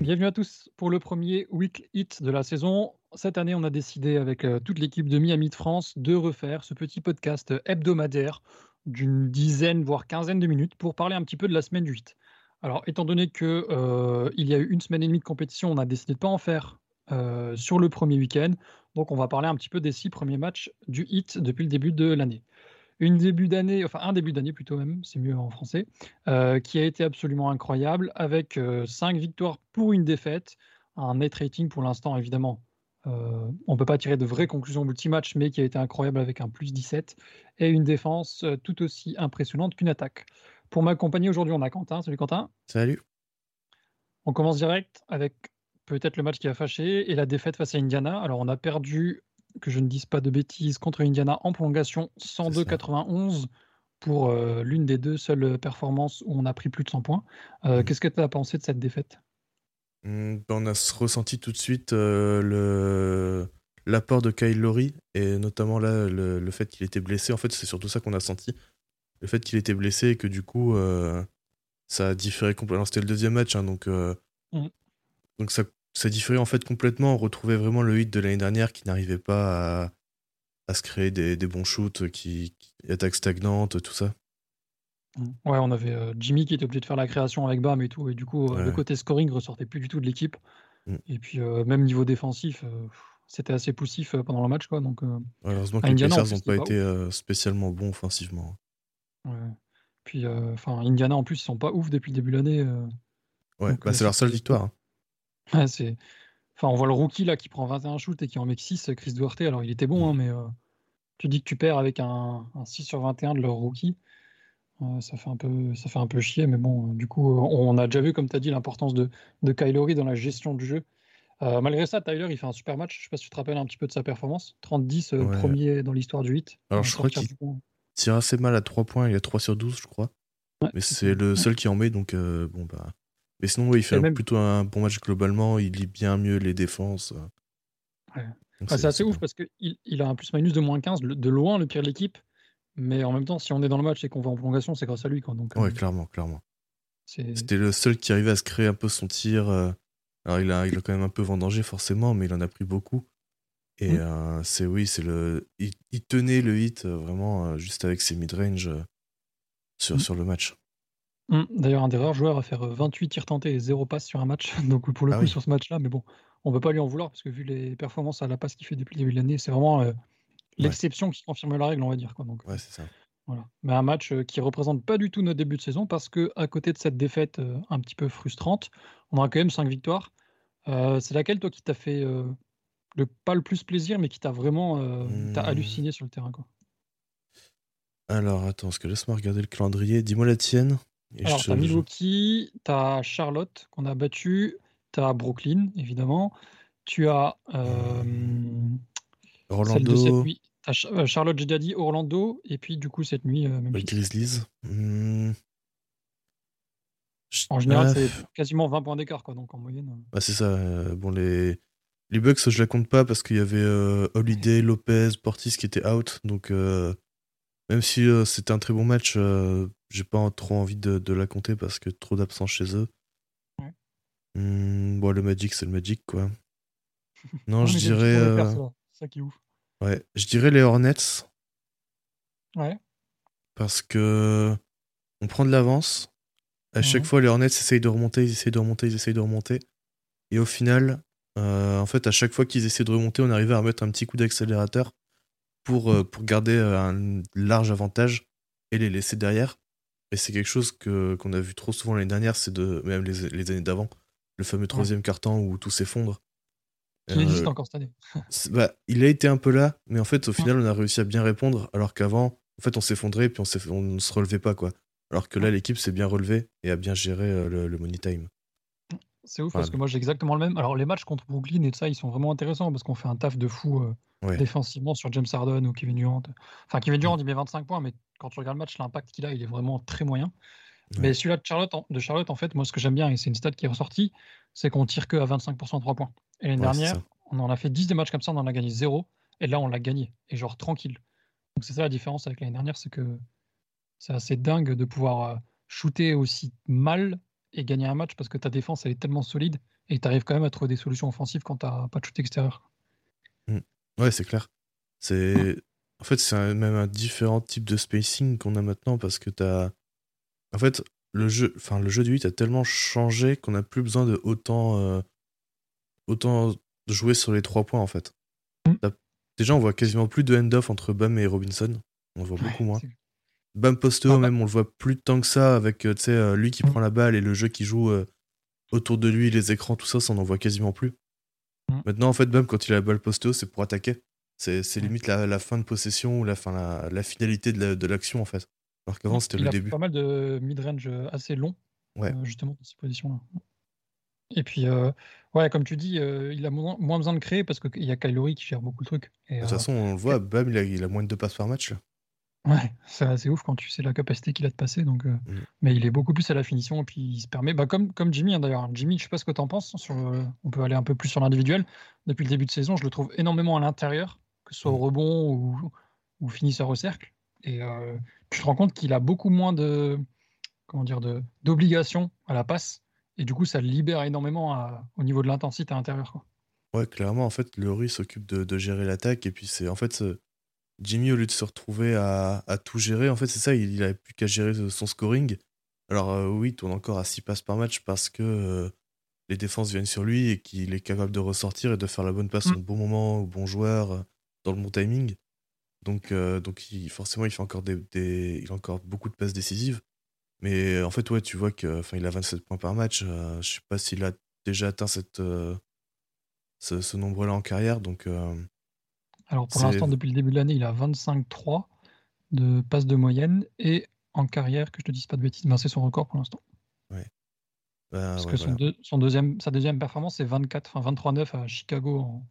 Bienvenue à tous pour le premier Week Hit de la saison. Cette année, on a décidé avec euh, toute l'équipe de Miami de France de refaire ce petit podcast hebdomadaire d'une dizaine, voire quinzaine de minutes pour parler un petit peu de la semaine du 8. Alors, étant donné que euh, il y a eu une semaine et demie de compétition, on a décidé de pas en faire euh, sur le premier week-end. Donc, on va parler un petit peu des six premiers matchs du hit depuis le début de l'année. Une début d'année, enfin un début d'année plutôt même, c'est mieux en français, euh, qui a été absolument incroyable avec cinq victoires pour une défaite, un net rating pour l'instant évidemment. on ne peut pas tirer de vraies conclusions multi-match, mais qui a été incroyable avec un plus 17 et une défense tout aussi impressionnante qu'une attaque. Pour m'accompagner aujourd'hui, on a Quentin. Salut Quentin. Salut. On commence direct avec peut-être le match qui a fâché et la défaite face à Indiana. Alors, on a perdu, que je ne dise pas de bêtises, contre Indiana en prolongation 102-91 pour euh, l'une des deux seules performances où on a pris plus de 100 points. Euh, Mhm. Qu'est-ce que tu as pensé de cette défaite? Hmm, ben, On a ressenti tout de suite euh, le l'apport de Kyle Lowry et notamment là le, le fait qu'il était blessé. En fait, c'est surtout ça qu'on a senti. Le fait qu'il était blessé et que du coup euh, ça a différé complètement. C'était le deuxième match, hein, donc euh, Mhm. donc ça ça différait en fait complètement. On retrouvait vraiment le hit de l'année dernière qui n'arrivait pas à, à se créer des, des bons shoots, qui, qui attaque stagnante, tout ça. Ouais, on avait euh, Jimmy qui était obligé de faire la création avec Bam et tout, et du coup, le côté scoring ressortait plus du tout de l'équipe. Mm. Et puis, même niveau défensif, c'était assez poussif pendant le match, quoi. Donc, Heureusement que les Pacers n'ont pas été spécialement bons offensivement. Ouais. Puis, euh, enfin, Indiana en plus, ils sont pas ouf depuis le début de l'année. euh, Ouais, bah, euh, c'est leur seule victoire. hein. Ouais, c'est... Enfin, on voit le rookie là qui prend 21 shoots et qui en met que 6, Chris Duarte. Alors, il était bon, hein, mais euh, tu dis que tu perds avec un, un 6 sur 21 de leur rookie. euh, ça, fait un peu, ça fait un peu chier, mais bon, euh, du coup, on a déjà vu, comme tu as dit, l'importance de, de Kyle Lowry dans la gestion du jeu. Malgré ça, Tyler, il fait un super match. Je sais pas si tu te rappelles un petit peu de sa performance. 30-10, euh, Ouais. premier dans l'histoire du 8. Alors, je crois qu'il-. Tire assez mal à 3 points, il a 3 sur 12, je crois. Ouais, Mais c'est le seul qui en met, donc euh, bon, bah. Mais sinon, ouais, il fait même- plutôt un bon match globalement, il lit bien mieux les défenses. euh. Ouais. Ah, c'est assez ouf bien. parce qu'il il a un plus-minus de moins 15, le- de loin le pire de l'équipe. Mais en même temps, si on est dans le match et qu'on va en prolongation, c'est grâce à lui. Quoi. Donc, euh, Ouais, clairement, clairement. C'était le seul qui arrivait à se créer un peu son tir. euh. Alors, il a, il a quand même un peu vendangé, forcément, mais il en a pris beaucoup. Et Mm. euh, c'est, oui, c'est le. Il, il tenait le hit euh, vraiment euh, juste avec ses mid-range sur, Mm. sur le match. Hum, D'ailleurs, un des rares joueurs à faire euh, 28 tirs tentés et 0 passe sur un match. Donc, pour le Ah coup, oui. sur ce match-là, mais bon, on ne peut pas lui en vouloir parce que vu les performances à la passe qu'il fait depuis le début de l'année, c'est vraiment euh, l'exception qui confirme la règle, on va dire. Quoi. Donc, Ouais, c'est ça. voilà. Mais un match qui représente pas du tout notre début de saison parce que à côté de cette défaite euh, un petit peu frustrante, on aura quand même 5 victoires. Euh, c'est laquelle, toi, qui t'a fait euh, le, pas le plus plaisir, mais qui t'a vraiment euh, t'a Hmm. halluciné sur le terrain quoi. Alors, attends, parce que laisse-moi regarder le calendrier. Dis-moi la tienne. et Alors, t'as Milwaukee, t'as Charlotte qu'on a battu, t'as Brooklyn, évidemment. Tu as euh, celle de cette Orlando, nuit. T'as euh, Charlotte, j'ai déjà dit, Orlando, et puis du coup, cette nuit, euh, les Memphis. Grizzlies. Je- En général, c'est quasiment 20 points d'écart, quoi, donc en moyenne. Bah, c'est ça. euh, bon, les... les Bucks, je la compte pas parce qu'il y avait euh, Holiday, Lopez, Portis qui étaient out. Donc, euh, même si euh, c'était un très bon match, j'ai pas trop envie de, de la compter parce que trop d'absence chez eux. Ouais. Hmm, bon, le Magic, c'est le Magic, quoi. Non, je dirais. ça. Qui est ouf. ouais, je dirais les Hornets Ouais. parce que on prend de l'avance. À chaque fois, les Hornets essayent de remonter, ils essayent de remonter, ils essayent de remonter. Et au final, en fait, à chaque fois qu'ils essaient de remonter, on arrivait à mettre un petit coup d'accélérateur pour, euh, pour garder euh, un large avantage et les laisser derrière. Et c'est quelque chose que, qu'on a vu trop souvent l'année dernière, c'est de même les, les années d'avant, le fameux troisième carton où tout s'effondre. Euh, existe encore cette année. bah, il a été un peu là, mais en fait, au final, on a réussi à bien répondre, alors qu'avant, en fait, on s'effondrait puis on, ne se relevait pas, quoi. Alors que là, l'équipe s'est bien relevée et a bien géré euh, le, le money time. C'est ouf Enfin, parce que moi j'ai exactement le même. Alors les matchs contre Brooklyn et tout ça, ils sont vraiment intéressants parce qu'on fait un taf de fou euh, Ouais. défensivement sur James Harden ou Kevin Durant. Enfin Kevin Durant il met 25 points, mais quand tu regardes le match, l'impact qu'il a, il est vraiment très moyen. Mais celui-là de Charlotte, en, de Charlotte, en fait, moi, ce que j'aime bien, et c'est une stat qui est ressortie, c'est qu'on tire que à 25% de 3 points. Et l'année dernière, on en a fait 10 des matchs comme ça, on en a gagné 0. Et là, on l'a gagné. Et genre tranquille. Donc c'est ça la différence avec l'année dernière, c'est que c'est assez dingue de pouvoir euh, shooter aussi mal et gagner un match parce que ta défense, elle est tellement solide et tu arrives quand même à trouver des solutions offensives quand tu pas de shoot extérieur. Mmh. Ouais, c'est clair. C'est... En fait, c'est même un différent type de spacing qu'on a maintenant parce que tu as. En fait, le jeu, enfin, le jeu du 8 a tellement changé qu'on n'a plus besoin de autant, euh, autant jouer sur les trois points en fait. Mmh. Déjà, on voit quasiment plus de end-off entre Bam et Robinson. On voit beaucoup moins. Bam poste ah, même, on le voit plus tant que ça avec euh, euh, lui qui prend la balle et le jeu qui joue autour de lui, les écrans, tout ça, ça on en voit quasiment plus. Mmh. Maintenant, en fait, Bam, quand il a la balle poste c'est pour attaquer. C'est limite la, fin de possession ou la, fin, la, finalité de l'action, en fait. Alors qu'avant, c'était le début. Il a pas mal de mid-range euh, assez long, ouais. Euh, justement, dans ces positions-là. Et puis, euh, ouais, comme tu dis, il a moins, besoin de créer parce qu'il y a Kylori qui gère beaucoup le truc. de toute façon, on le voit, Bam, il a, il a, moins de deux passes par match. Là. Ouais, c'est assez ouf quand tu sais la capacité qu'il a de passer. Donc, mmh. Mais il est beaucoup plus à la finition et puis il se permet, bah, comme, comme Jimmy hein, d'ailleurs. Jimmy, je sais pas ce que tu en penses. Sur, on peut aller un peu plus sur l'individuel. Depuis le début de saison, je le trouve énormément à l'intérieur que ce soit au mmh. rebond ou, ou finisseur au cercle. Et euh, tu te rends compte qu'il a beaucoup moins de comment dire d'obligations à la passe. Et du coup, ça le libère énormément au niveau de l'intensité intérieure. Quoi. Ouais, clairement, en fait, Laurie s'occupe de, gérer l'attaque. Et puis, c'est en fait, Jimmy, au lieu de se retrouver à, tout gérer, en fait, c'est ça, il n'avait plus qu'à gérer son scoring. Alors, euh, oui, il tourne encore à 6 passes par match parce que euh, les défenses viennent sur lui et qu'il est capable de ressortir et de faire la bonne passe mmh. au bon moment, au bon joueur dans le bon timing. Donc, euh, donc forcément, il fait encore des, il a encore beaucoup de passes décisives. Mais en fait, ouais, tu vois qu'il il a 27 points par match. Euh, je sais pas s'il a déjà atteint cette, euh, ce, nombre-là en carrière. Donc, Alors pour l'instant, depuis le début de l'année, il a 25-3 de passes de moyenne. Et en carrière, que je te dise pas de bêtises, ben, c'est son record pour l'instant. Ouais. Ben, Parce que son, deuxième, sa deuxième performance, c'est 24, enfin 23-9 à Chicago en,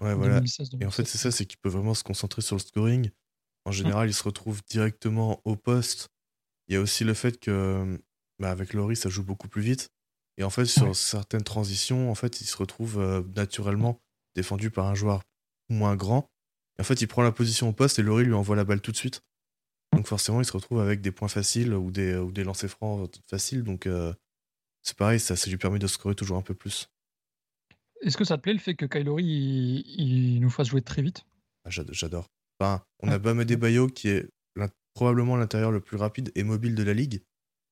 Ouais, voilà. Et en fait, c'est ça, c'est qu'il peut vraiment se concentrer sur le scoring. En mmh. général, il se retrouve directement au poste. Il y a aussi le fait que, bah, avec Laurie, ça joue beaucoup plus vite. Et en fait, sur certaines transitions, en fait, il se retrouve euh, naturellement défendu par un joueur moins grand. En fait, il prend la position au poste et Laurie lui envoie la balle tout de suite. Donc forcément, il se retrouve avec des points faciles ou des, ou des lancers francs faciles. Donc euh, c'est pareil, ça, ça lui permet de scorer toujours un peu plus. Est-ce que ça te plaît le fait que Kylori il, nous fasse jouer très vite? Ah, J'adore. Enfin, on a Bam Bayo qui est probablement l'intérieur le plus rapide et mobile de la ligue.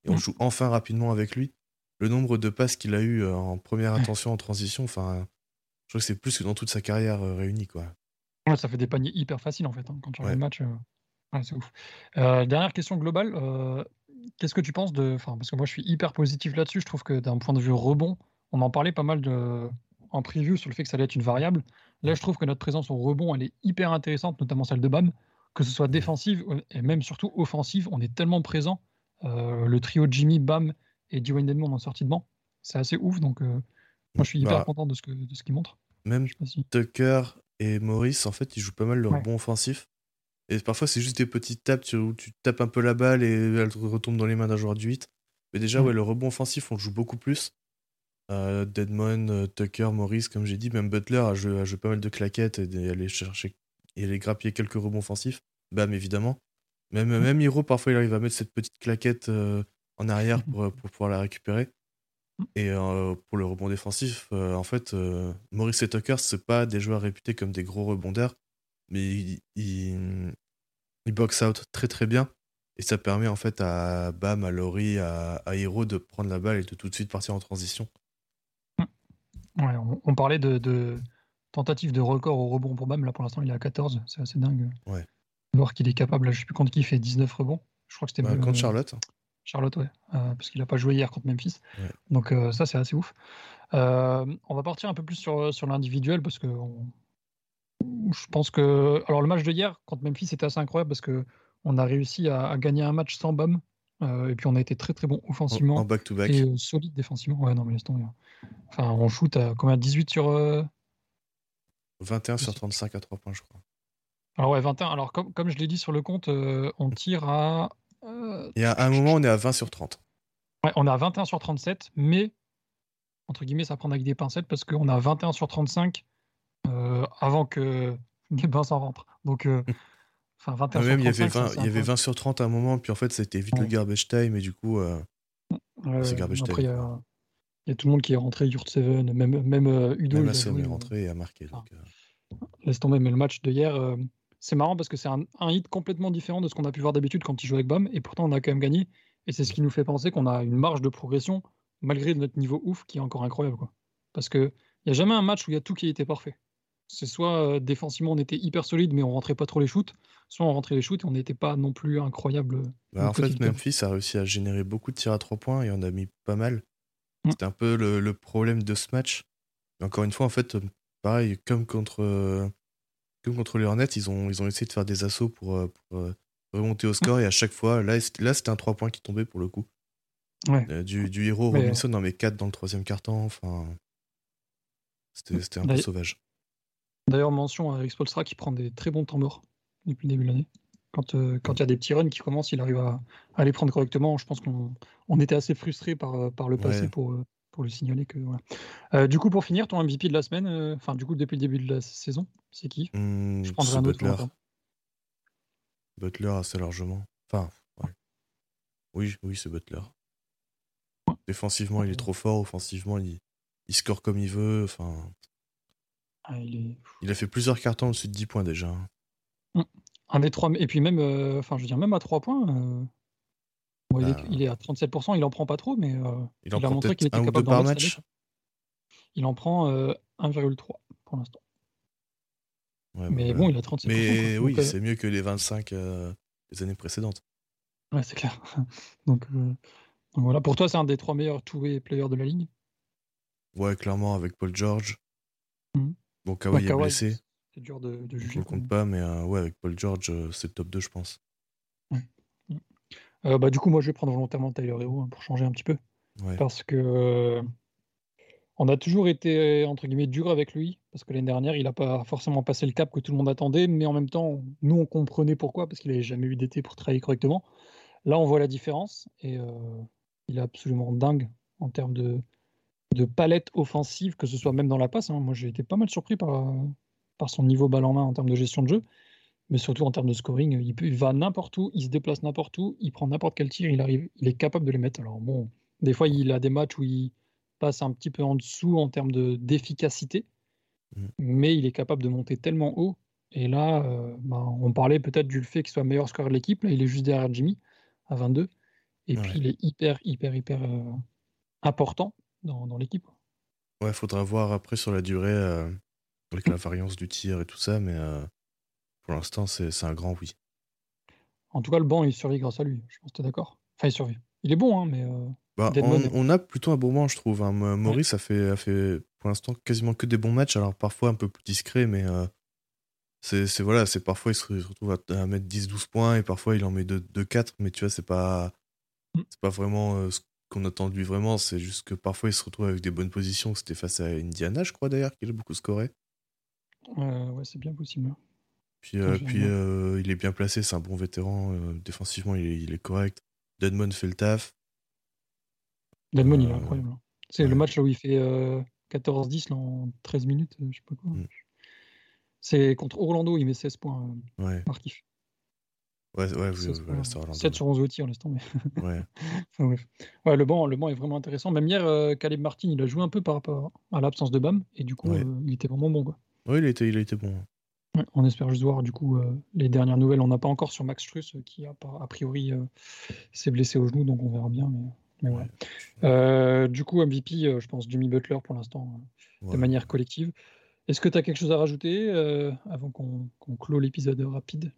Et on mm. joue enfin rapidement avec lui. Le nombre de passes qu'il a eu euh, en première intention, en transition, enfin, je crois que c'est plus que dans toute sa carrière euh, réunie. Quoi. Ouais, ça fait des paniers hyper faciles en fait. Hein, quand tu regardes le match, euh, c'est ouf. dernière question globale. Qu'est-ce que tu penses de. Enfin, parce que moi je suis hyper positif là-dessus. Je trouve que d'un point de vue rebond, on en parlait pas mal de, en preview sur le fait que ça allait être une variable. Là, je trouve que notre présence au rebond, elle est hyper intéressante, notamment celle de BAM, que ce soit défensive et même surtout offensive. On est tellement présent. Euh, le trio Jimmy, BAM et Dwayne Dedmon en sortie de banc, c'est assez ouf. Donc, euh, moi, je suis hyper bah, content de ce qu'ils ce qu'ils montrent. Même Tucker et Maurice, en fait, ils jouent pas mal le rebond offensif. Et parfois, c'est juste des petites tapes où tu tapes un peu la balle et elle retombe dans les mains d'un joueur du 8. Mais déjà, ouais, le rebond offensif, on le joue beaucoup plus. Euh, Deadmon, euh, Tucker, Morris, comme j'ai dit, même Butler a joué, pas mal de claquettes et aller chercher et grappiller quelques rebonds offensifs. Bam, évidemment. Même, mm. même Hiro, parfois, il arrive à mettre cette petite claquette euh, en arrière pour, pour, pouvoir la récupérer. Et pour le rebond défensif, en fait, Morris et Tucker, c'est pas des joueurs réputés comme des gros rebondeurs, mais ils, ils, box out très très bien. Et ça permet en fait à Bam, à Laurie, à, à Hiro de prendre la balle et de tout de suite partir en transition on, parlait de, de tentative de record au rebond pour Bam. Là, pour l'instant, il est à 14. C'est assez dingue. Ouais. Voir qu'il est capable, là, je sais plus contre qui il fait 19 rebonds. Je crois que c'était bah, contre Charlotte. Charlotte, ouais. Euh, parce qu'il n'a pas joué hier contre Memphis. Donc, euh, ça, c'est assez ouf. Euh, on va partir un peu plus sur, sur l'individuel parce que je pense que. Alors, le match de hier contre Memphis était assez incroyable parce que on a réussi à, gagner un match sans Bam. et puis, on a été très très bon offensivement. En back-to-back. Et solide défensivement. Ouais, non, mais laisse tomber. Hein. Enfin, on shoot à combien? 18 sur. 21 euh, sur 35 à 3 points, je crois. Alors, ouais, 21. Alors, comme, comme je l'ai dit sur le compte, on tire à Il y a un moment, on est à 20 sur 30. Ouais, on est à 21 sur 37, mais entre guillemets, ça prend avec des pincettes parce qu'on a 21 sur 35 euh, avant que Gabin s'en rentre. Donc, euh, enfin, 21 Ah, sur même, il y 35, avait 20, ça, il y avait 20 sur 30 à un moment, puis en fait, c'était vite le Ouais. garbage time, et du coup, euh, Ouais, c'est garbage Après, il y, time. a il y a tout le monde qui est rentré, Yurt Seven, même, même euh, Udo. Même il a joué, est euh, rentré et a marqué. donc, euh, Laisse tomber, mais le match de hier, euh, c'est marrant parce que c'est un, un hit complètement différent de ce qu'on a pu voir d'habitude quand il joue avec BAM, et pourtant on a quand même gagné. Et c'est ce qui nous fait penser qu'on a une marge de progression, malgré notre niveau ouf, qui est encore incroyable. Quoi. Parce qu'il n'y a jamais un match où il y a tout qui était parfait. C'est soit euh, défensivement on était hyper solide, mais on rentrait pas trop les shoots, soit on rentrait les shoots et on n'était pas non plus incroyable. euh, Bah, en fait. Memphis a réussi à générer beaucoup de tirs à 3 points et on a mis pas mal. Mm. C'était un peu le, le problème de ce match. Encore une fois, en fait, euh, pareil, comme contre, contre les Hornets, ils ont, ils ont essayé de faire des assauts pour, euh, pour, euh, remonter au score et à chaque fois, là, là c'était un 3 points qui tombait pour le coup. Ouais. Euh, du, du héros Mais, Robinson dans mes 4 dans le troisième quart-temps, enfin. C'était c'était un peu sauvage. D'ailleurs, mention à Eric Spolstra qui prend des très bons temps morts depuis le début de l'année. Quand euh, quand il y a des petits runs qui commencent, il arrive à, à les prendre correctement. Je pense qu'on on était assez frustrés par, par le passé Ouais. pour, pour le signaler. que voilà. Euh, Du coup, pour finir, ton MVP de la semaine, euh, enfin, du coup, depuis le début de la saison, c'est qui? Hmm, Je prendrai c'est un autre. Butler. Butler assez largement. Enfin, ouais. Oui, oui, c'est Butler. Défensivement, il est trop fort. Offensivement, il, il score comme il veut. Enfin, Ah, il est il a fait plusieurs cartons au-dessus de 10 points déjà. hein. un des trois. Et puis même, euh, enfin, je veux dire, même à 3 points, euh, bon, il, est, il est à 37%, il en prend pas trop, mais euh, Il en il a montré qu'il était capable d'en par match. Il en prend euh, 1,3 pour l'instant. Ouais, Mais bah, bon, il a 37%. Mais quoi. oui, Donc, euh, c'est mieux que les 25 euh, des années précédentes. Ouais, c'est clair. donc, euh, donc voilà, pour toi, c'est un des trois meilleurs two-way players de la ligue? Ouais, clairement, avec Paul George. Mhm. Bon, Kawhi est blessé. C'est dur de, juger. quand même. compte pas, mais euh, ouais, avec Paul George, euh, c'est le top 2, je pense. Euh, bah, du coup, moi, je vais prendre volontairement Tyler Hero hein, pour changer un petit peu. Ouais. Parce que on a toujours été, entre guillemets, dur avec lui. Parce que l'année dernière, il n'a pas forcément passé le cap que tout le monde attendait. Mais en même temps, nous, on comprenait pourquoi. Parce qu'il n'avait jamais eu d'été pour travailler correctement. Là, on voit la différence. Et euh, il est absolument dingue en termes de, palette offensive, que ce soit même dans la passe. hein. Moi, j'ai été pas mal surpris par, par son niveau balle en main en termes de gestion de jeu. Mais surtout en termes de scoring, il va n'importe où, il se déplace n'importe où, il prend n'importe quel tir, il arrive, il est capable de les mettre. Alors bon, des fois il a des matchs où il passe un petit peu en dessous en termes de d'efficacité, Mm. mais il est capable de monter tellement haut. Et là, euh, bah, on parlait peut-être du fait qu'il soit meilleur scoreur de l'équipe. Là, il est juste derrière Jimmy à 22. Et Ouais. puis il est hyper, hyper, hyper euh, important dans, dans l'équipe. Ouais, faudra voir après sur la durée, euh, avec la variance du tir et tout ça, mais pour l'instant, c'est c'est un grand oui. En tout cas, le banc, il survit grâce à lui. Je pense que tu es d'accord. Enfin, il survit. Il est bon, hein, mais euh, Bah, on, on a plutôt un bon moment, je trouve. hein. Maurice a, fait, a fait pour l'instant quasiment que des bons matchs, alors parfois un peu plus discret, mais euh, c'est voilà, c'est parfois il se retrouve à, à mettre 10-12 points et parfois il en met 2-4, mais tu vois, c'est pas, Mm. c'est pas vraiment euh, ce qu'on attend de lui vraiment, c'est juste que parfois il se retrouve avec des bonnes positions. C'était face à Indiana, je crois d'ailleurs, qu'il a beaucoup scoré. euh, ouais, c'est bien possible. Puis, euh, puis euh, il est bien placé, c'est un bon vétéran. défensivement, il est, il est correct. Deadmon fait le taf. Deadmon, il est Euh, incroyable. hein. C'est ouais. le match là où il fait euh, 14-10 là, en 13 minutes, euh, je sais pas quoi. Mm. C'est contre Orlando, il met 16 points, euh, Ouais, Markif. ouais, ouais, 16 ouais, points, c'est Orlando. 7 sur 11 au tir, laisse tomber. Ouais. Enfin, bref. Ouais, le, banc, le banc est vraiment intéressant. Même hier, euh, Caleb Martin, il a joué un peu par rapport à l'absence de Bam, et du coup, Ouais. euh, il était vraiment bon. Quoi. Ouais, il il a été bon. Ouais, on espère juste voir du coup euh, les dernières nouvelles. On n'a pas encore sur Max Struss euh, qui a, a priori euh, s'est blessé au genou, donc on verra bien. Mais, mais ouais. Euh, du coup, MVP, je pense Jimmy Butler pour l'instant, de manière collective. Est-ce que tu as quelque chose à rajouter avant qu'on clôt l'épisode rapide?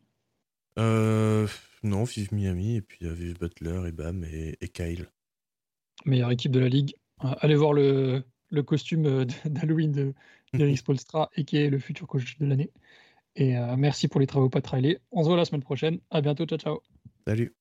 Non, vive Miami, et puis vive Butler, et Bam, et, et Kyle. Meilleure équipe de la ligue. Allez voir le, le costume d'Halloween de- d'Eric Spolstra, et qui est le futur coach de l'année. Et euh, merci pour les travaux pas trailés. On se voit la semaine prochaine. À bientôt. Ciao, ciao. Salut.